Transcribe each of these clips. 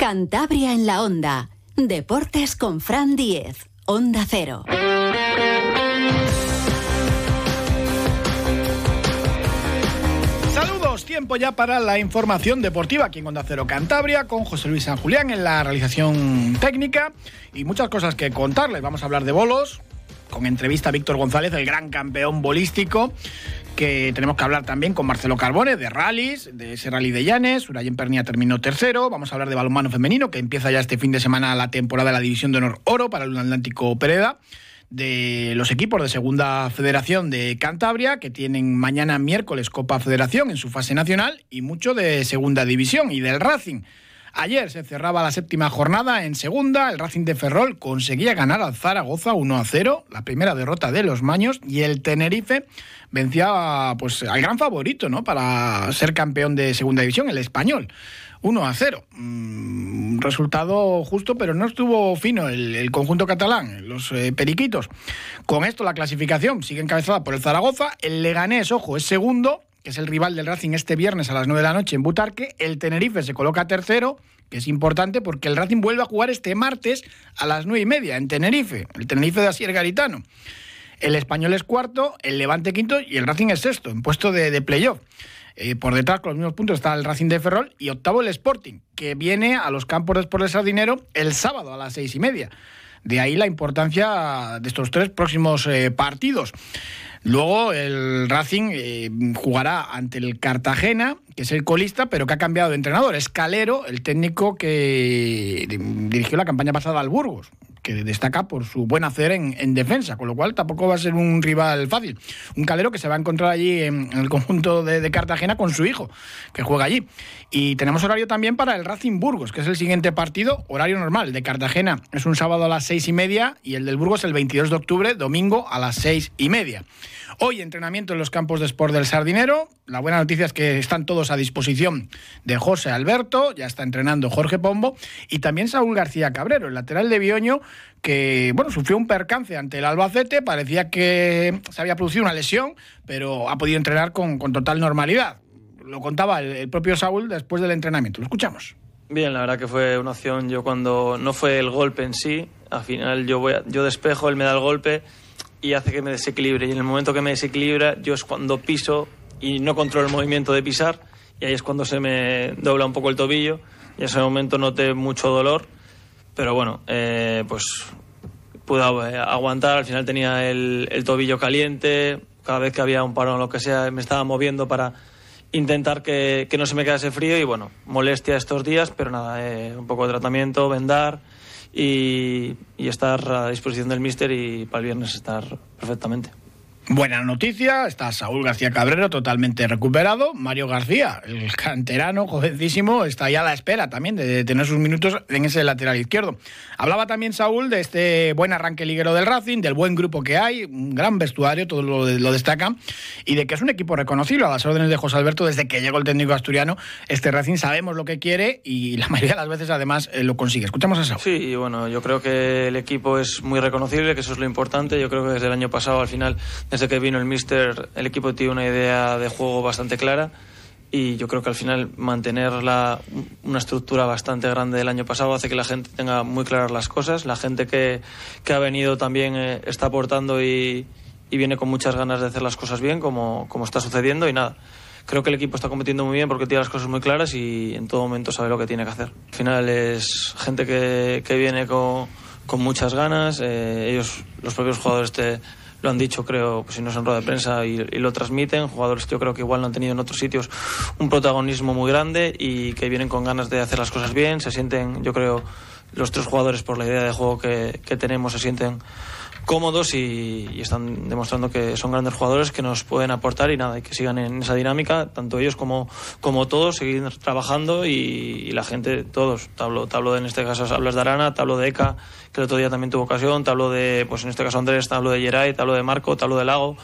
Cantabria en la Onda. Deportes con Fran Diez. Onda Cero. Saludos, tiempo ya para la información deportiva aquí en Onda Cero Cantabria con José Luis San Julián en la realización técnica y muchas cosas que contarles. Vamos a hablar de bolos, con entrevista a Víctor González, el gran campeón bolístico, que tenemos que hablar también con Marcelo Carbone de rallies, de ese rally de Llanes, Urayen Pernia terminó tercero, vamos a hablar de balonmano femenino, que empieza ya este fin de semana la temporada de la División de Honor Oro para el Atlántico Pereda de los equipos de Segunda Federación de Cantabria, que tienen mañana miércoles Copa Federación en su fase nacional, y mucho de Segunda División y del Racing. Ayer se cerraba la séptima jornada en segunda. El Racing de Ferrol conseguía ganar al Zaragoza 1 a 0, la primera derrota de los Maños, y el Tenerife vencía pues, al gran favorito ¿no? para ser campeón de segunda división, el español. 1 a 0. Mm, resultado justo, pero no estuvo fino el, conjunto catalán, los eh, periquitos. Con esto la clasificación sigue encabezada por el Zaragoza. El Leganés, ojo, es segundo, que es el rival del Racing este viernes a las 9 de la noche en Butarque. El Tenerife se coloca tercero, que es importante porque el Racing vuelve a jugar este martes a las 9 y media en Tenerife, el Tenerife de Asier Garitano. El español es cuarto, el Levante quinto y el Racing es sexto, en puesto de, de playoff. Eh, por detrás, con los mismos puntos, está el Racing de Ferrol y octavo el Sporting, que viene a los campos de Sport del Sardinero el sábado a las seis y media. De ahí la importancia de estos tres próximos eh, partidos. Luego el Racing eh, jugará ante el Cartagena, que es el colista, pero que ha cambiado de entrenador. Es Calero, el técnico que dirigió la campaña pasada al Burgos que destaca por su buen hacer en, defensa, con lo cual tampoco va a ser un rival fácil. Un calero que se va a encontrar allí en, el conjunto de, Cartagena con su hijo, que juega allí. Y tenemos horario también para el Racing Burgos, que es el siguiente partido, horario normal. El de Cartagena es un sábado a las seis y media y el del Burgos el 22 de octubre, domingo a las seis y media. Hoy entrenamiento en los campos de sport del Sardinero. La buena noticia es que están todos a disposición de José Alberto, ya está entrenando Jorge Pombo y también Saúl García Cabrero, el lateral de Bioño, que bueno, sufrió un percance ante el Albacete, parecía que se había producido una lesión, pero ha podido entrenar con, total normalidad. Lo contaba el, propio Saúl después del entrenamiento. Lo escuchamos. Bien, la verdad que fue una opción. Yo cuando no fue el golpe en sí, al final yo, voy yo despejo, él me da el golpe y hace que me desequilibre. Y en el momento que me desequilibra, yo es cuando piso y no controlo el movimiento de pisar, y ahí es cuando se me dobla un poco el tobillo. Y en ese momento noté mucho dolor, pero bueno, eh, pues pude aguantar. Al final tenía el, tobillo caliente, cada vez que había un parón o lo que sea, me estaba moviendo para intentar que, no se me quedase frío. Y bueno, molestia estos días, pero nada, eh, un poco de tratamiento, vendar y, estar a disposición del míster y para el viernes estar perfectamente. Buena noticia, está Saúl García Cabrero totalmente recuperado. Mario García, el canterano, jovencísimo, está ya a la espera también de tener sus minutos en ese lateral izquierdo. Hablaba también Saúl de este buen arranque liguero del Racing, del buen grupo que hay, un gran vestuario, todo lo, lo destaca, y de que es un equipo reconocido a las órdenes de José Alberto desde que llegó el técnico asturiano. Este Racing sabemos lo que quiere y la mayoría de las veces además eh, lo consigue. Escuchamos a Saúl. Sí, bueno, yo creo que el equipo es muy reconocible, que eso es lo importante. Yo creo que desde el año pasado al final desde que vino el míster, el equipo tiene una idea de juego bastante clara y yo creo que al final mantener una estructura bastante grande del año pasado hace que la gente tenga muy claras las cosas. La gente que, que ha venido también eh, está aportando y, y, viene con muchas ganas de hacer las cosas bien, como, como está sucediendo. Y nada, creo que el equipo está compitiendo muy bien porque tiene las cosas muy claras y en todo momento sabe lo que tiene que hacer. Al final es gente que, que viene con, con muchas ganas. Eh, ellos, los propios jugadores, te lo han dicho, creo, pues, si no es en rueda de prensa y, lo transmiten. Jugadores yo creo que igual no han tenido en otros sitios un protagonismo muy grande y que vienen con ganas de hacer las cosas bien. Se sienten, yo creo, los tres jugadores por la idea de juego que, que tenemos, se sienten cómodos y, están demostrando que son grandes jugadores que nos pueden aportar y nada, y que sigan en esa dinámica, tanto ellos como, como todos, seguir trabajando y, la gente, todos. Tablo, tablo en este caso hablas de Arana, tablo de Eka, que el otro día también tuvo ocasión, tablo de, pues en este caso Andrés, tablo de Geray, tablo de Marco, tablo de Lago,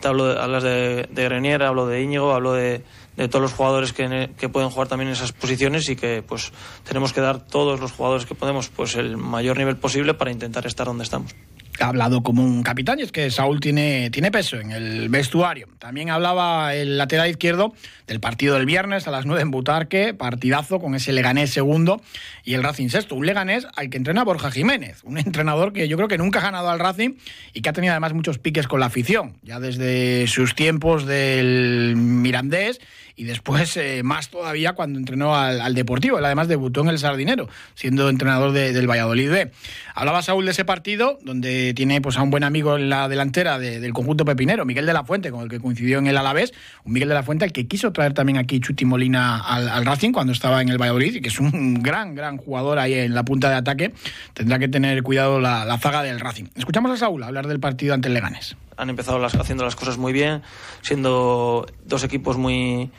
tablo de, hablas de, de Grenier, hablo de Íñigo, hablo de, de todos los jugadores que, que, pueden jugar también en esas posiciones y que pues tenemos que dar todos los jugadores que podemos pues el mayor nivel posible para intentar estar donde estamos. Ha hablado como un capitán y es que Saúl tiene, tiene peso en el vestuario. También hablaba el lateral izquierdo del partido del viernes a las 9 en Butarque, partidazo con ese Leganés segundo y el Racing sexto. Un Leganés al que entrena Borja Jiménez, un entrenador que yo creo que nunca ha ganado al Racing y que ha tenido además muchos piques con la afición, ya desde sus tiempos del Mirandés y después eh, más todavía cuando entrenó al, Deportivo. Él además debutó en el Sardinero, siendo entrenador del Valladolid B. Hablaba Saúl de ese partido, donde tiene pues, a un buen amigo en la delantera del conjunto pepinero, Miguel de la Fuente, con el que coincidió en el Alavés. Un Miguel de la Fuente al que quiso traer también aquí Chuti Molina al, Racing cuando estaba en el Valladolid, y que es un gran, gran jugador ahí en la punta de ataque. Tendrá que tener cuidado la, zaga del Racing. Escuchamos a Saúl hablar del partido ante el Leganes han empezado las, haciendo las cosas muy bien, siendo dos equipos muy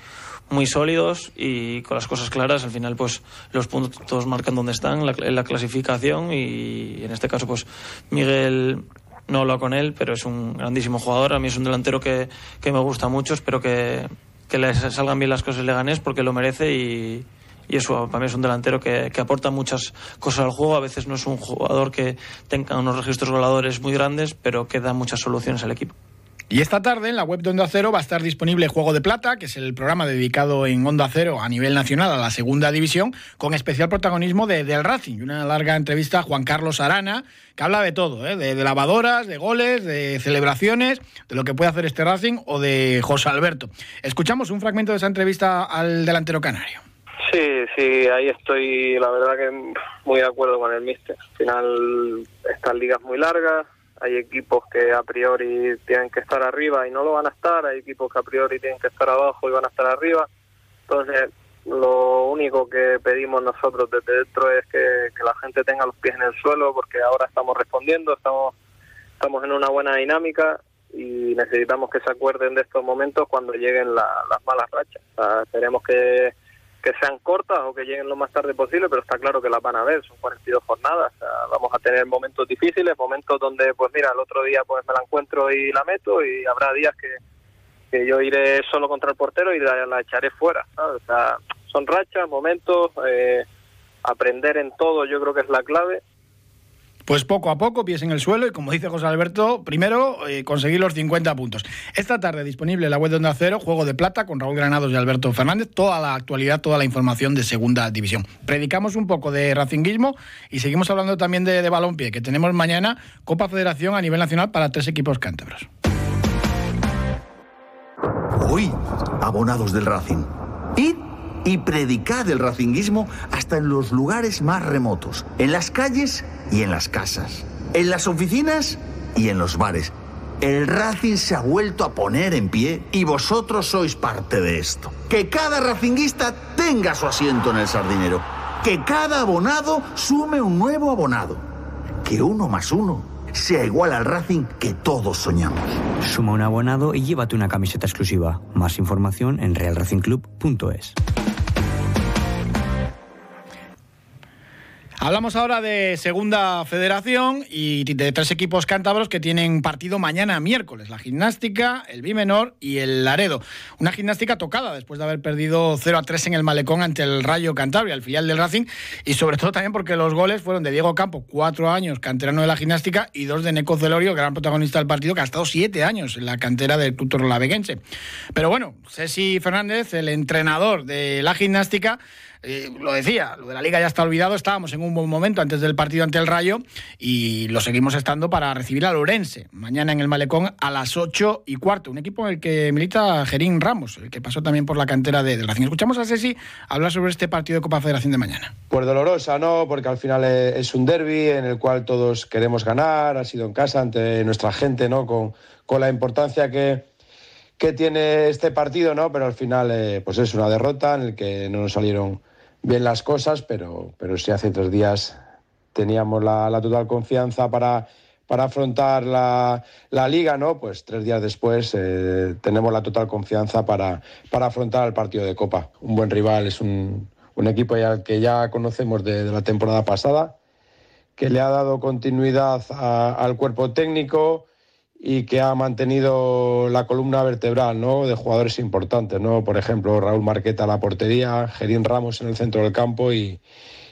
muy sólidos y con las cosas claras, al final pues los puntos marcan dónde están en la clasificación y en este caso pues Miguel no hablo con él, pero es un grandísimo jugador, a mí es un delantero que, que me gusta mucho, espero que, que le salgan bien las cosas le ganes porque lo merece y, y eso para mí es un delantero que, aporta muchas cosas al juego. A veces no es un jugador que tenga unos registros goleadores muy grandes, pero que da muchas soluciones al equipo. Y esta tarde en la web de Onda Cero va a estar disponible Juego de Plata, que es el programa dedicado en Onda Cero a nivel nacional a la segunda división, con especial protagonismo de, del Racing. Una larga entrevista a Juan Carlos Arana, que habla de todo, ¿eh? de, lavadoras, de goles, de celebraciones, de lo que puede hacer este Racing o de José Alberto. Escuchamos un fragmento de esa entrevista al delantero canario. Sí, sí, ahí estoy, la verdad que muy de acuerdo con el míster. Al final, estas ligas muy largas, hay equipos que a priori tienen que estar arriba y no lo van a estar, hay equipos que a priori tienen que estar abajo y van a estar arriba. Entonces, lo único que pedimos nosotros desde dentro es que, la gente tenga los pies en el suelo, porque ahora estamos respondiendo, estamos, estamos en una buena dinámica y necesitamos que se acuerden de estos momentos cuando lleguen las malas rachas. O que que sean cortas o que lleguen lo más tarde posible, pero está claro que las van a ver, son 42 jornadas, vamos a tener momentos difíciles, momentos donde, pues mira, el otro día pues me la encuentro y la meto y habrá días que, que yo iré solo contra el portero y la, echaré fuera, O sea, son rachas, momentos, eh, aprender en todo yo creo que es la clave pues poco a poco, pies en el suelo y como dice José Alberto, primero eh, conseguir los 50 puntos. Esta tarde disponible en la web de Onda Cero, Juego de Plata con Raúl Granados y Alberto Fernández, toda la actualidad, toda la información de Segunda División. Predicamos un poco de racinguismo y seguimos hablando también de, de balompié, que tenemos mañana Copa Federación a nivel nacional para tres equipos cántabros. Hoy, abonados del Racing. ¿Y? Y predicad el racinguismo hasta en los lugares más remotos, en las calles y en las casas, en las oficinas y en los bares. El Racing se ha vuelto a poner en pie y vosotros sois parte de esto. Que cada racinguista tenga su asiento en el sardinero. Que cada abonado sume un nuevo abonado. Que uno más uno sea igual al Racing que todos soñamos. Suma un abonado y llévate una camiseta exclusiva. Más información en realracingclub.es. Hablamos ahora de Segunda Federación y de tres equipos cántabros que tienen partido mañana miércoles, la gimnástica, el Bimenor y el Laredo. Una gimnástica tocada después de haber perdido 0 a 3 en el Malecón ante el Rayo Cantabria, el filial del Racing, y sobre todo también porque los goles fueron de Diego Campo, cuatro años canterano de la gimnástica, y dos de Neco Celorio, gran protagonista del partido, que ha estado siete años en la cantera del Club Torlaveguense. Pero bueno, Ceci Fernández, el entrenador de la gimnástica, eh, lo decía, lo de la liga ya está olvidado, estábamos en un buen momento antes del partido ante el Rayo y lo seguimos estando para recibir a Lorense mañana en el Malecón a las 8 y cuarto, un equipo en el que milita Gerín Ramos, el que pasó también por la cantera de, del Racing. Escuchamos a Ceci hablar sobre este partido de Copa Federación de mañana. Pues dolorosa, ¿no? Porque al final es un derby en el cual todos queremos ganar, ha sido en casa ante nuestra gente, ¿no? Con, con la importancia que, que tiene este partido, ¿no? Pero al final, eh, pues es una derrota en el que no nos salieron bien las cosas, pero, pero sí hace tres días teníamos la, total confianza para, para afrontar la, la, liga, ¿no? Pues tres días después eh, tenemos la total confianza para, para afrontar el partido de Copa. Un buen rival, es un, un equipo ya, que ya conocemos de, la temporada pasada, que le ha dado continuidad al cuerpo técnico y que ha mantenido la columna vertebral ¿no? de jugadores importantes, ¿no? por ejemplo Raúl Marqueta en la portería, Gerín Ramos en el centro del campo y,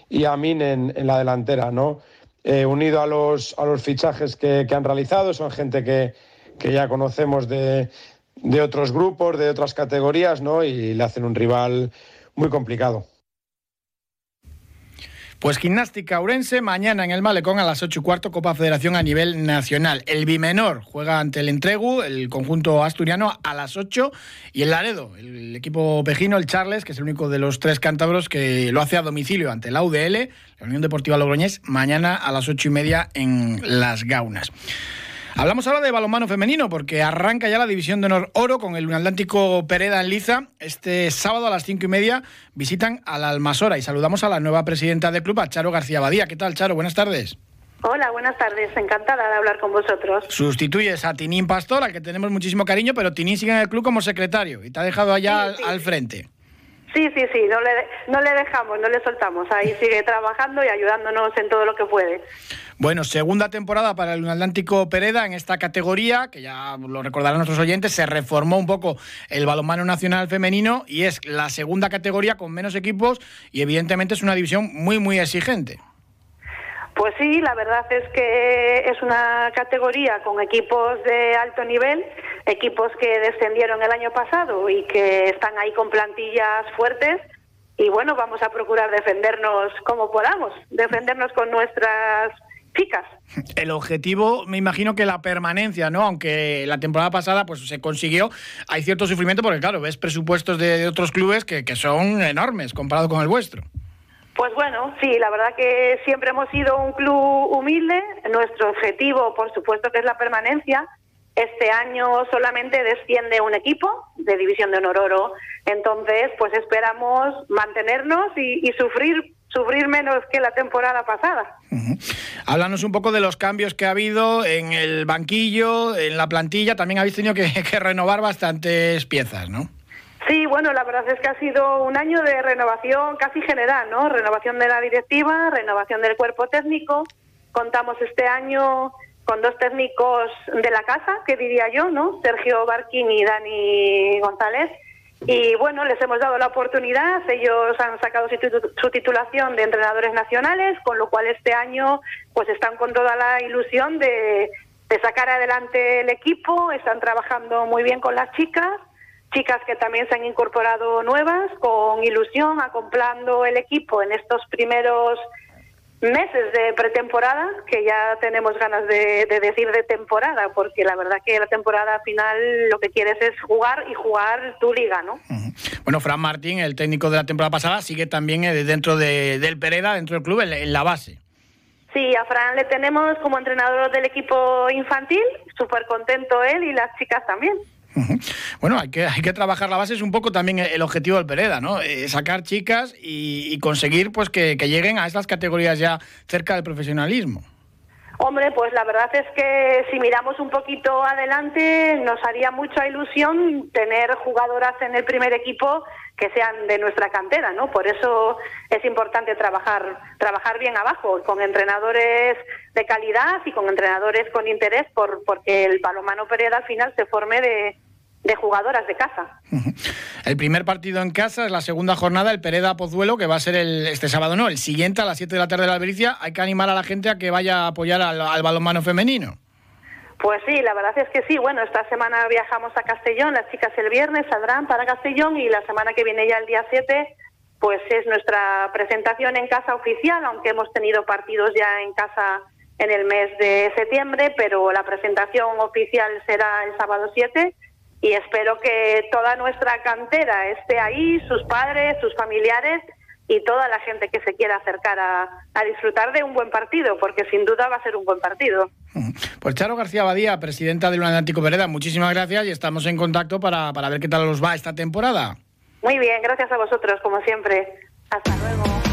y Amin en, en la delantera. ¿no? eh, unido a los, a los fichajes que, han realizado, son gente que, ya conocemos de, de otros grupos, de otras categorías, ¿no? Y le hacen un rival muy complicado. Pues Gimnástica Urense, mañana en el Malecón a las 8 y cuarto, Copa Federación a nivel nacional. El Bimenor juega ante el Entregu, el conjunto asturiano, a las 8. Y el Laredo, el equipo pejino, el Charles, que es el único de los tres cántabros que lo hace a domicilio ante la UDL, la Unión Deportiva Logroñés, mañana a las 8 y media en Las Gaunas. Hablamos ahora de balonmano femenino porque arranca ya la división de honor oro con el Atlántico Pereda en Liza. Este sábado a las cinco y media visitan a la Almasora y saludamos a la nueva presidenta del club, a Charo García Badía. ¿Qué tal, Charo? Buenas tardes. Hola, buenas tardes. Encantada de hablar con vosotros. Sustituyes a Tinín Pastor, al que tenemos muchísimo cariño, pero Tinín sigue en el club como secretario y te ha dejado allá al, frente. Sí, sí, sí, no le, no le dejamos, no le soltamos. Ahí sigue trabajando y ayudándonos en todo lo que puede. Bueno, segunda temporada para el Atlántico Pereda en esta categoría, que ya lo recordarán nuestros oyentes, se reformó un poco el balonmano nacional femenino y es la segunda categoría con menos equipos y evidentemente es una división muy, muy exigente. Pues sí, la verdad es que es una categoría con equipos de alto nivel, equipos que descendieron el año pasado y que están ahí con plantillas fuertes. Y bueno, vamos a procurar defendernos como podamos, defendernos con nuestras chicas. El objetivo, me imagino que la permanencia, ¿no? Aunque la temporada pasada pues se consiguió, hay cierto sufrimiento porque claro, ves presupuestos de, otros clubes que, que son enormes comparado con el vuestro. Pues bueno, sí, la verdad que siempre hemos sido un club humilde. Nuestro objetivo, por supuesto, que es la permanencia. Este año solamente desciende un equipo de División de Honor Oro. Entonces, pues esperamos mantenernos y, y sufrir sufrir menos que la temporada pasada. Háblanos un poco de los cambios que ha habido en el banquillo, en la plantilla. También habéis tenido que, renovar bastantes piezas, ¿no? Sí, bueno, la verdad es que ha sido un año de renovación casi general, ¿no? Renovación de la directiva, renovación del cuerpo técnico. Contamos este año con dos técnicos de la casa, que diría yo, ¿no? Sergio Barquín y Dani González, y bueno, les hemos dado la oportunidad, ellos han sacado su titulación de entrenadores nacionales, con lo cual este año pues están con toda la ilusión de, sacar adelante el equipo, están trabajando muy bien con las chicas, chicas que también se han incorporado nuevas, con ilusión, acoplando el equipo en estos primeros meses de pretemporada, que ya tenemos ganas de, decir de temporada, porque la verdad que la temporada final lo que quieres es jugar y jugar tu liga, ¿no? Bueno, Fran Martín, el técnico de la temporada pasada, sigue también eh, dentro de, del Pereda, dentro del club, en, la base. Sí, a Fran le tenemos como entrenador del equipo infantil, súper contento él y las chicas también. Bueno, hay que, hay que trabajar la base, es un poco también el objetivo del Pereda, ¿no? Eh, sacar chicas y, conseguir pues que, lleguen a estas categorías ya cerca del profesionalismo. Hombre, pues la verdad es que si miramos un poquito adelante, nos haría mucha ilusión tener jugadoras en el primer equipo que sean de nuestra cantera, ¿no? Por eso es importante trabajar, trabajar bien abajo, con entrenadores de calidad y con entrenadores con interés, por, porque el balomano Pereda al final se forme de, de jugadoras de casa. El primer partido en casa es la segunda jornada, el Pereda Pozuelo, que va a ser el, este sábado, no, el siguiente a las 7 de la tarde de la Albericia. Hay que animar a la gente a que vaya a apoyar al, al balonmano femenino. Pues sí, la verdad es que sí. Bueno, esta semana viajamos a Castellón, las chicas el viernes saldrán para Castellón y la semana que viene ya el día 7 pues es nuestra presentación en casa oficial, aunque hemos tenido partidos ya en casa en el mes de septiembre, pero la presentación oficial será el sábado 7 y espero que toda nuestra cantera esté ahí, sus padres, sus familiares y toda la gente que se quiera acercar a, disfrutar de un buen partido, porque sin duda va a ser un buen partido. Pues Charo García Badía, presidenta del Atlántico Vereda, muchísimas gracias y estamos en contacto para, para ver qué tal nos va esta temporada. Muy bien, gracias a vosotros, como siempre. Hasta luego.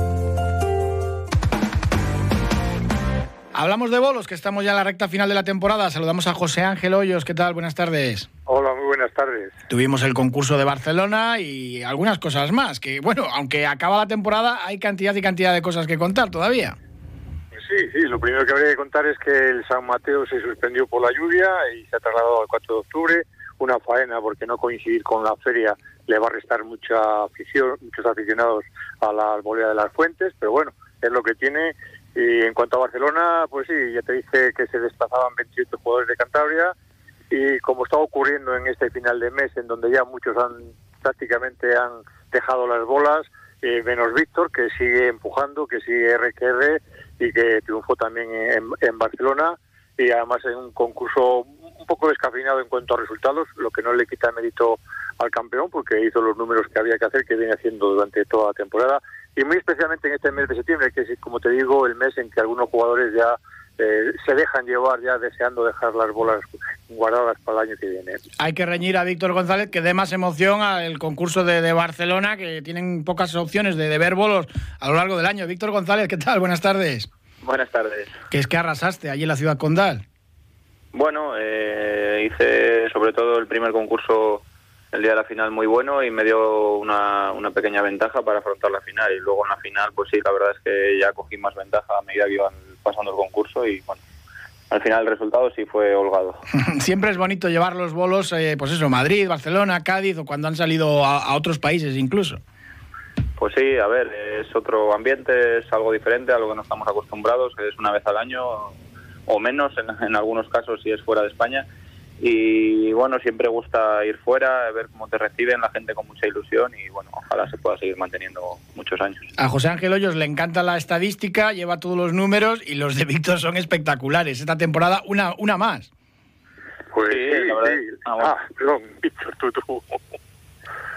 Hablamos de bolos, que estamos ya en la recta final de la temporada. Saludamos a José Ángel Hoyos. ¿Qué tal? Buenas tardes. Hola, muy buenas tardes. Tuvimos el concurso de Barcelona y algunas cosas más. Que bueno, aunque acaba la temporada, hay cantidad y cantidad de cosas que contar todavía. Pues sí, sí, lo primero que habría que contar es que el San Mateo se suspendió por la lluvia y se ha trasladado al 4 de octubre. Una faena porque no coincidir con la feria le va a restar mucha afición, muchos aficionados a la albolea de las fuentes, pero bueno, es lo que tiene. Y en cuanto a Barcelona, pues sí, ya te dije que se desplazaban 28 jugadores de Cantabria. Y como está ocurriendo en este final de mes, en donde ya muchos han prácticamente han dejado las bolas, eh, menos Víctor, que sigue empujando, que sigue RQR y que triunfó también en, en Barcelona. Y además en un concurso un poco descafeinado en cuanto a resultados, lo que no le quita mérito al campeón porque hizo los números que había que hacer, que viene haciendo durante toda la temporada y muy especialmente en este mes de septiembre, que es, como te digo, el mes en que algunos jugadores ya eh, se dejan llevar, ya deseando dejar las bolas guardadas para el año que viene. Hay que reñir a Víctor González, que dé más emoción al concurso de, Barcelona, que tienen pocas opciones de, ver bolos a lo largo del año. Víctor González, ¿qué tal? Buenas tardes. Buenas tardes. ¿Qué es que arrasaste allí en la ciudad condal? Bueno, eh, hice sobre todo el primer concurso el día de la final muy bueno y me dio una, una pequeña ventaja para afrontar la final. Y luego en la final, pues sí, la verdad es que ya cogí más ventaja a medida que iban pasando el concurso y bueno, al final el resultado sí fue holgado. Siempre es bonito llevar los bolos, eh, pues eso, Madrid, Barcelona, Cádiz o cuando han salido a, otros países incluso. Pues sí, a ver, es otro ambiente, es algo diferente a lo que no estamos acostumbrados, es una vez al año o menos en, en algunos casos si es fuera de España y bueno, siempre gusta ir fuera, ver cómo te reciben la gente con mucha ilusión y bueno, ojalá se pueda seguir manteniendo muchos años. A José Ángel Hoyos le encanta la estadística, lleva todos los números y los de Víctor son espectaculares. Esta temporada una, una más. Pues sí, la verdad. Ah, ah, perdón, Víctor, tú, tú.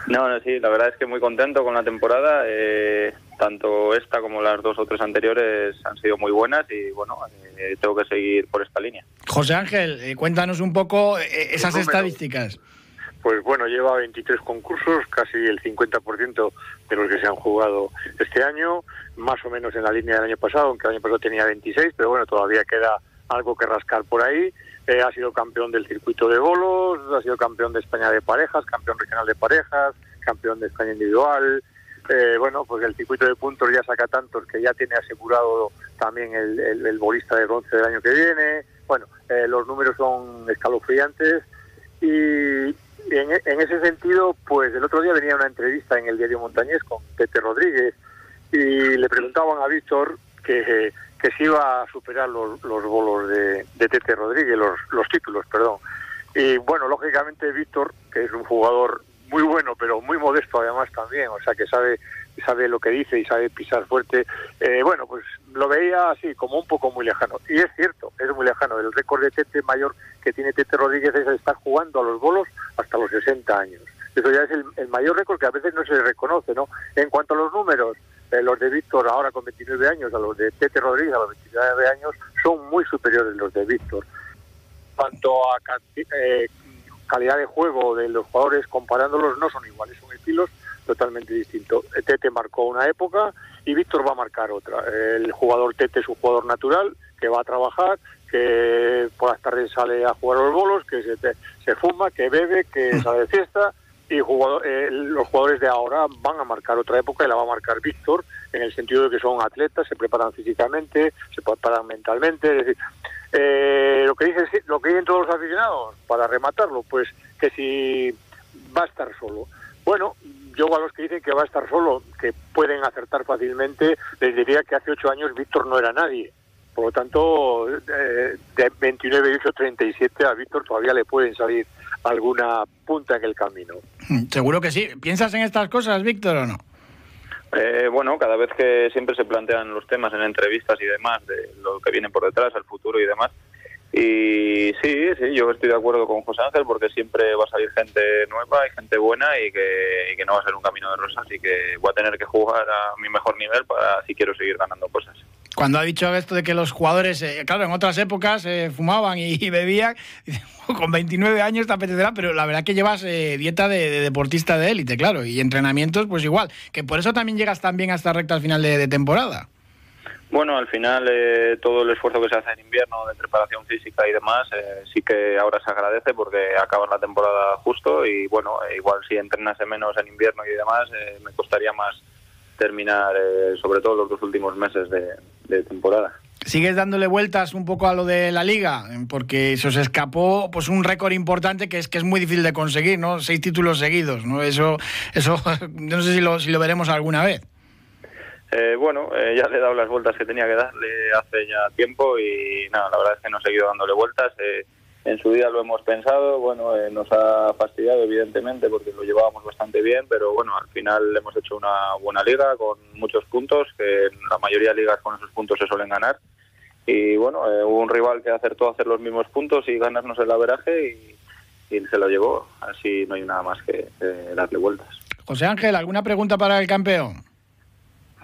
No, no, sí, la verdad es que muy contento con la temporada. Eh, tanto esta como las dos o tres anteriores han sido muy buenas y bueno, eh, tengo que seguir por esta línea. José Ángel, eh, cuéntanos un poco esas estadísticas. Pues bueno, lleva 23 concursos, casi el 50% de los que se han jugado este año, más o menos en la línea del año pasado, aunque el año pasado tenía 26, pero bueno, todavía queda algo que rascar por ahí. Eh, ha sido campeón del circuito de bolos, ha sido campeón de España de parejas, campeón regional de parejas, campeón de España individual. Eh, bueno, pues el circuito de puntos ya saca tantos que ya tiene asegurado también el, bolista de bronce del año que viene. Bueno, eh, los números son escalofriantes y en, ese sentido, pues el otro día venía una entrevista en el diario Montañés con Tete Rodríguez y le preguntaban a Víctor que que se iba a superar los, los bolos de, de Tete Rodríguez, los, los títulos, perdón. Y bueno, lógicamente Víctor, que es un jugador muy bueno, pero muy modesto además también, o sea que sabe sabe lo que dice y sabe pisar fuerte. Eh, bueno, pues lo veía así, como un poco muy lejano. Y es cierto, es muy lejano. El récord de Tete mayor que tiene Tete Rodríguez es estar jugando a los bolos hasta los 60 años. Eso ya es el, el mayor récord que a veces no se reconoce, ¿no? En cuanto a los números, eh, los de Víctor ahora con 29 años a los de Tete Rodríguez a los 29 años son muy superiores los de Víctor. Cuanto a eh, calidad de juego de los jugadores comparándolos no son iguales, son estilos totalmente distintos. Tete marcó una época y Víctor va a marcar otra. El jugador Tete es un jugador natural que va a trabajar, que por las tardes sale a jugar los bolos, que se, se fuma, que bebe, que sale de fiesta y eh, los jugadores de ahora van a marcar otra época y la va a marcar Víctor en el sentido de que son atletas, se preparan físicamente, se preparan mentalmente, es decir, eh, lo que dice lo que dicen todos los aficionados para rematarlo, pues que si va a estar solo. Bueno, yo a los que dicen que va a estar solo, que pueden acertar fácilmente, les diría que hace ocho años Víctor no era nadie. Por lo tanto, eh, de 29, 18, 37 a Víctor todavía le pueden salir alguna punta en el camino. Mm, seguro que sí. ¿Piensas en estas cosas, Víctor, o no? Eh, bueno, cada vez que siempre se plantean los temas en entrevistas y demás, de lo que viene por detrás, el futuro y demás. Y sí, sí, yo estoy de acuerdo con José Ángel porque siempre va a salir gente nueva y gente buena y que, y que no va a ser un camino de rosas y que voy a tener que jugar a mi mejor nivel para si quiero seguir ganando cosas cuando ha dicho esto de que los jugadores, eh, claro, en otras épocas eh, fumaban y, bebían, con 29 años te apetecerá, pero la verdad que llevas eh, dieta de, deportista de élite, claro, y entrenamientos pues igual, que por eso también llegas tan bien hasta recta final de, temporada. Bueno, al final eh, todo el esfuerzo que se hace en invierno de preparación física y demás, eh, sí que ahora se agradece porque acaba la temporada justo y bueno, eh, igual si entrenase menos en invierno y demás, me costaría más terminar sobre todo los dos últimos meses de, temporada. Sigues dándole vueltas un poco a lo de la liga, porque se os escapó pues un récord importante que es que es muy difícil de conseguir, ¿no? Seis títulos seguidos, ¿no? Eso, eso no sé si lo, si lo veremos alguna vez. Eh, bueno, eh, ya le he dado las vueltas que tenía que darle hace ya tiempo y nada, la verdad es que no he seguido dándole vueltas. Eh, en su día lo hemos pensado, bueno, nos ha fastidiado evidentemente porque lo llevábamos bastante bien, pero bueno, al final hemos hecho una buena liga con muchos puntos, que en la mayoría de ligas con esos puntos se suelen ganar. Y bueno, hubo un rival que acertó a hacer los mismos puntos y ganarnos el averaje y, y se lo llevó. Así no hay nada más que darle vueltas. José Ángel, ¿alguna pregunta para el campeón?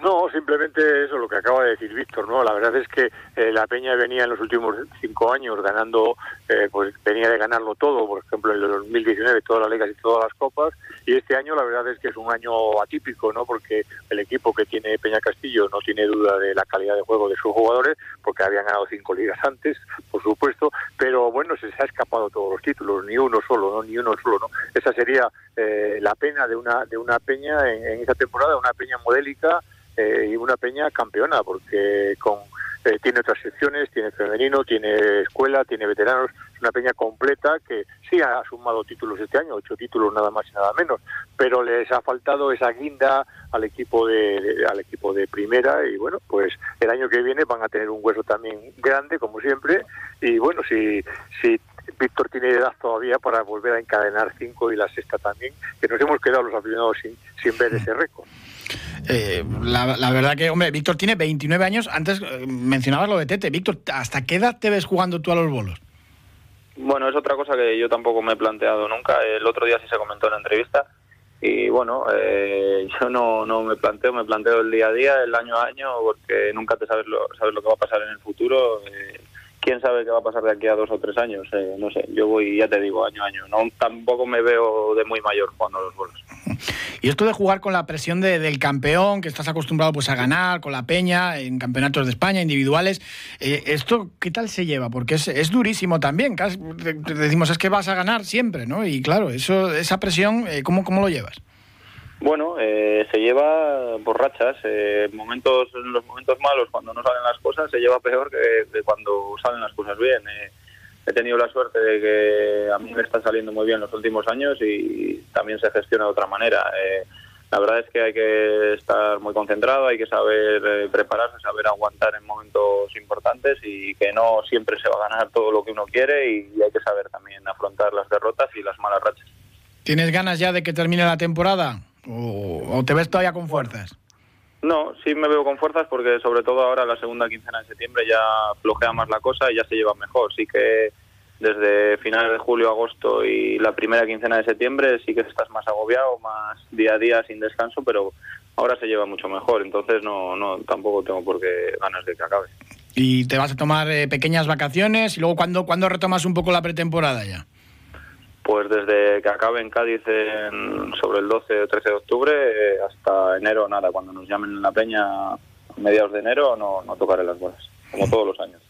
No, simplemente eso, lo que acaba de decir Víctor, ¿no? La verdad es que eh, la Peña venía en los últimos cinco años ganando, eh, pues venía de ganarlo todo, por ejemplo, en el 2019 todas las ligas y todas las copas, y este año la verdad es que es un año atípico, ¿no? Porque el equipo que tiene Peña Castillo no tiene duda de la calidad de juego de sus jugadores, porque habían ganado cinco ligas antes, por supuesto, pero bueno, se, se ha escapado todos los títulos, ni uno solo, ¿no? Ni uno solo, ¿no? Esa sería eh, la pena de una, de una Peña en, en esa temporada, una Peña modélica, eh, y una peña campeona, porque con eh, tiene otras secciones, tiene femenino, tiene escuela, tiene veteranos, es una peña completa que sí ha sumado títulos este año, ocho títulos nada más y nada menos, pero les ha faltado esa guinda al equipo de, al equipo de primera y bueno, pues el año que viene van a tener un hueso también grande como siempre y bueno, si si Víctor tiene edad todavía para volver a encadenar cinco y la sexta también, que nos hemos quedado los aficionados sin, sin ver ese récord. Eh, la, verdad que, hombre, Víctor tiene 29 años. Antes eh, mencionabas lo de Tete. Víctor, ¿hasta qué edad te ves jugando tú a los bolos? Bueno, es otra cosa que yo tampoco me he planteado nunca. El otro día sí se comentó en la entrevista. Y bueno, eh, yo no, no me planteo, me planteo el día a día, el año a año, porque nunca te sabes lo, sabes lo que va a pasar en el futuro. Quién sabe qué va a pasar de aquí a dos o tres años. no sé, yo voy, ya te digo, año a año. No, tampoco me veo de muy mayor jugando los bolos. Y esto de jugar con la presión del campeón, que estás acostumbrado pues a ganar, con la peña, en campeonatos de España, individuales, eh, ¿esto qué tal se lleva? Porque es, durísimo también. decimos, es que vas a ganar siempre, ¿no? Y claro, eso, esa presión, eh, ¿cómo, ¿cómo lo llevas? Bueno, eh, se lleva por rachas. momentos, en los momentos malos, cuando no salen las cosas, se lleva peor que, cuando salen las cosas bien he tenido la suerte de que a mí me está saliendo muy bien los últimos años y también se gestiona de otra manera. Eh, la verdad es que hay que estar muy concentrado, hay que saber eh, prepararse, saber aguantar en momentos importantes y que no siempre se va a ganar todo lo que uno quiere y hay que saber también afrontar las derrotas y las malas rachas. ¿Tienes ganas ya de que termine la temporada o, te ves todavía con fuerzas? No, sí me veo con fuerzas porque sobre todo ahora la segunda quincena de septiembre ya flojea más la cosa y ya se lleva mejor. Sí que desde finales de julio, agosto y la primera quincena de septiembre sí que estás más agobiado, más día a día sin descanso, pero ahora se lleva mucho mejor, entonces no, no tampoco tengo por qué ganas de que acabe. ¿Y te vas a tomar eh, pequeñas vacaciones y luego cuándo, cuando retomas un poco la pretemporada ya? Pues desde que acabe en Cádiz sobre el 12 o 13 de octubre eh, hasta enero nada, cuando nos llamen en la peña a mediados de enero no, no tocaré las bolas, como todos los años.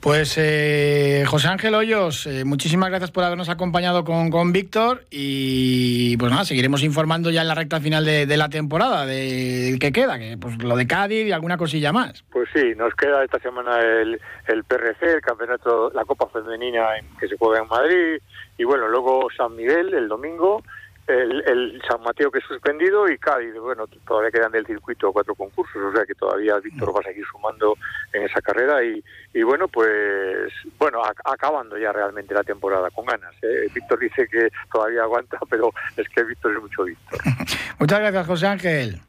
Pues eh, José Ángel Hoyos, eh, muchísimas gracias por habernos acompañado con, con Víctor y pues nada, seguiremos informando ya en la recta final de, la temporada, de qué queda, que pues lo de Cádiz y alguna cosilla más. Pues sí, nos queda esta semana el, el PRC, el campeonato, la Copa Femenina que se juega en Madrid y bueno, luego San Miguel el domingo el, San Mateo que es suspendido y Cádiz, bueno, todavía quedan del circuito cuatro concursos, o sea que todavía Víctor va a seguir sumando en esa carrera y, y bueno, pues bueno, acabando ya realmente la temporada con ganas. ¿eh? Víctor dice que todavía aguanta, pero es que Víctor es mucho Víctor. Muchas gracias, José Ángel.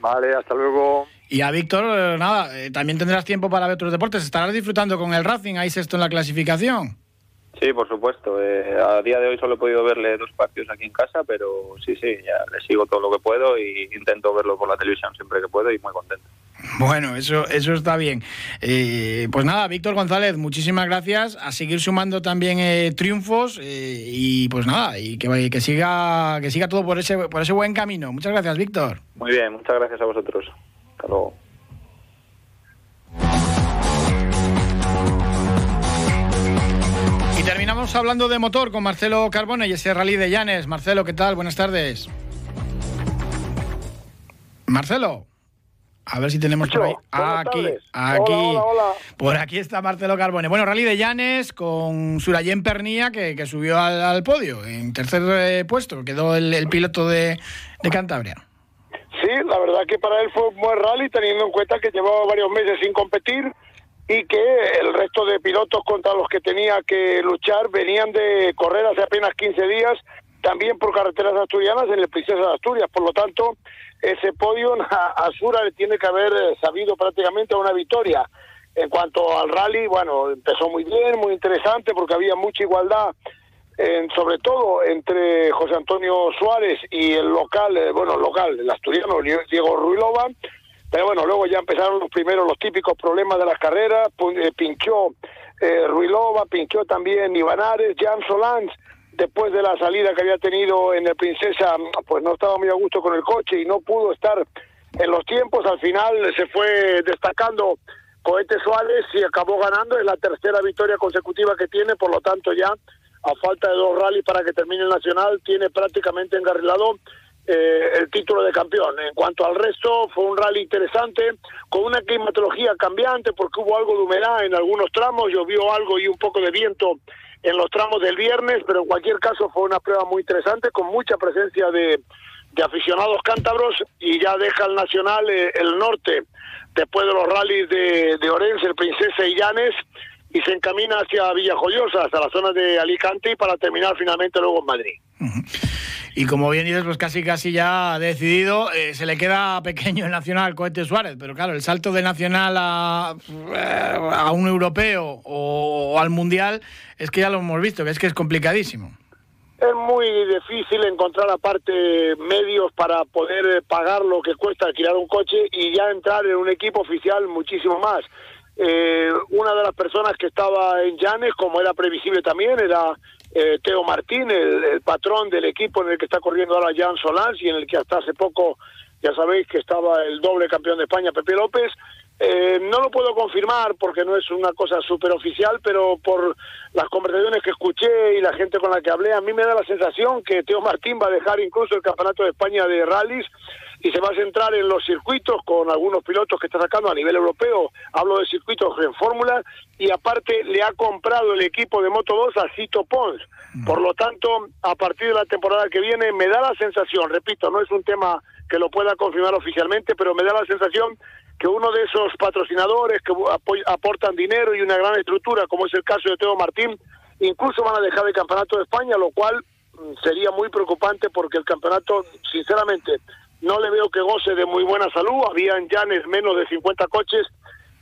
Vale, hasta luego. Y a Víctor, eh, nada, eh, también tendrás tiempo para ver otros deportes. Estarás disfrutando con el Racing, ahí sexto en la clasificación. Sí, por supuesto. Eh, a día de hoy solo he podido verle dos partidos aquí en casa, pero sí, sí, ya le sigo todo lo que puedo y intento verlo por la televisión siempre que puedo y muy contento. Bueno, eso, eso está bien. Eh, pues nada, Víctor González, muchísimas gracias. A seguir sumando también eh, triunfos y pues nada, y que, que, siga, que siga todo por ese, por ese buen camino. Muchas gracias, Víctor. Muy bien, muchas gracias a vosotros. Hasta luego. Estamos hablando de motor con Marcelo Carbone y ese rally de Llanes. Marcelo, ¿qué tal? Buenas tardes. Marcelo. A ver si tenemos por ahí. Aquí, aquí. Hola, hola, Por aquí está Marcelo Carbone. Bueno, rally de Llanes con Surayen Pernía, que, que subió al, podio. En tercer eh, puesto quedó el, piloto de, de, Cantabria. Sí, la verdad que para él fue un buen rally, teniendo en cuenta que llevaba varios meses sin competir y que el resto de pilotos contra los que tenía que luchar venían de correr hace apenas 15 días, también por carreteras asturianas en el Princesa de Asturias. Por lo tanto, ese podio a, Sura le tiene que haber eh, sabido prácticamente una victoria. En cuanto al rally, bueno, empezó muy bien, muy interesante porque había mucha igualdad, sobre todo entre José Antonio Suárez y el local, eh, bueno, local, el asturiano Diego Ruilova. Pero bueno, luego ya empezaron los primeros, los típicos problemas de las carreras. Eh, pinchó Ruilova, pinchó también Ivanares, Jan Solans después de la salida que había tenido en el Princesa, pues no estaba muy a gusto con el coche y no pudo estar en los tiempos. Al final se fue destacando Cohete Suárez y acabó ganando. Es la tercera victoria consecutiva que tiene, por lo tanto ya a falta de dos rallies para que termine el Nacional, tiene prácticamente engarrilado eh, el título de campeón. En cuanto al resto, fue un rally interesante, con una climatología cambiante, porque hubo algo de humedad en algunos tramos, llovió algo y un poco de viento en los tramos del viernes, pero en cualquier caso fue una prueba muy interesante, con mucha presencia de, aficionados cántabros y ya deja el Nacional eh, el norte, después de los rallies de, de Orense, el Princesa y Llanes, y se encamina hacia Villajoyosa, hasta la zona de Alicante, y para terminar finalmente luego en Madrid. Y como bien dices, pues casi casi ya ha decidido, eh, se le queda pequeño el Nacional Cohete Suárez, pero claro, el salto de Nacional a, eh, a un europeo o, al Mundial es que ya lo hemos visto, que es que es complicadísimo. Es muy difícil encontrar aparte medios para poder eh, pagar lo que cuesta alquilar un coche y ya entrar en un equipo oficial muchísimo más. Una de las personas que estaba en Llanes, como era previsible también, era eh, Teo Martín, el, patrón del equipo en el que está corriendo ahora Jan Solans y en el que hasta hace poco, ya sabéis que estaba el doble campeón de España, Pepe López. Eh, no lo puedo confirmar porque no es una cosa súper oficial, pero por las conversaciones que escuché y la gente con la que hablé, a mí me da la sensación que Teo Martín va a dejar incluso el Campeonato de España de rallies y se va a centrar en los circuitos con algunos pilotos que está sacando a nivel europeo. Hablo de circuitos en Fórmula y aparte le ha comprado el equipo de Moto 2 a Cito Pons. Mm. Por lo tanto, a partir de la temporada que viene me da la sensación, repito, no es un tema que lo pueda confirmar oficialmente, pero me da la sensación que uno de esos patrocinadores que aportan dinero y una gran estructura, como es el caso de Teo Martín, incluso van a dejar el campeonato de España, lo cual mm, sería muy preocupante porque el campeonato, sinceramente, no le veo que goce de muy buena salud. Había en Llanes menos de 50 coches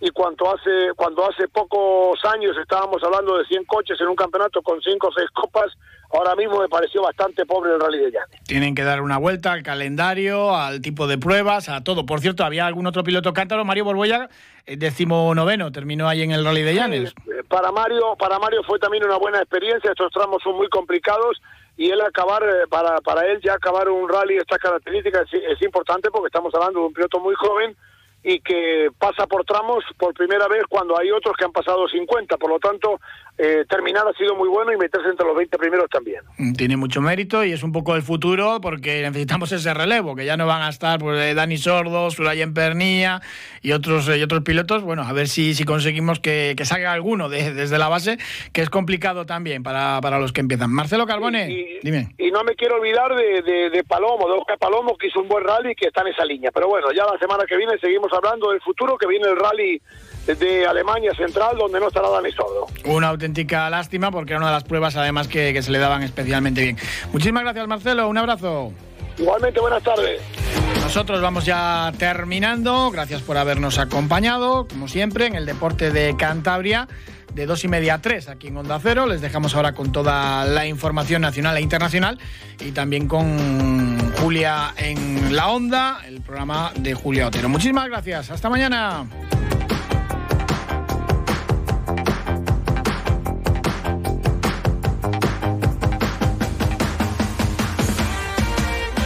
y cuando hace cuando hace pocos años estábamos hablando de 100 coches en un campeonato con 5 o 6 copas, ahora mismo me pareció bastante pobre el Rally de Llanes. Tienen que dar una vuelta al calendario, al tipo de pruebas, a todo. Por cierto, había algún otro piloto cántaro, Mario Borboya, eh, décimo noveno, terminó ahí en el Rally de Llanes. Eh, para Mario, para Mario fue también una buena experiencia, estos tramos son muy complicados y él acabar, eh, para, para él ya acabar un rally de estas características es, importante porque estamos hablando de un piloto muy joven y que pasa por tramos por primera vez cuando hay otros que han pasado 50. Por lo tanto, eh, terminar ha sido muy bueno y meterse entre los 20 primeros también. Tiene mucho mérito y es un poco el futuro porque necesitamos ese relevo, que ya no van a estar pues, eh, Dani Sordo, Surayen Pernilla y otros, y otros pilotos. Bueno, a ver si, si conseguimos que, que salga alguno desde la base, que es complicado también para, para los que empiezan. Marcelo Carbone, y, dime. Y no me quiero olvidar de, de, de Palomo, de Oscar Palomo, que hizo un buen rally y que está en esa línea. Pero bueno, ya la semana que viene seguimos hablando del futuro, que viene el rally de Alemania Central, donde no estará Dani Sordo. Una auténtica lástima, porque era una de las pruebas, además, que, que se le daban especialmente bien. Muchísimas gracias, Marcelo. Un abrazo. Igualmente, buenas tardes. Nosotros vamos ya terminando. Gracias por habernos acompañado, como siempre, en el deporte de Cantabria de dos y media a tres aquí en Onda Cero. Les dejamos ahora con toda la información nacional e internacional y también con Julia en la Onda, el programa de Julia Otero. Muchísimas gracias. Hasta mañana.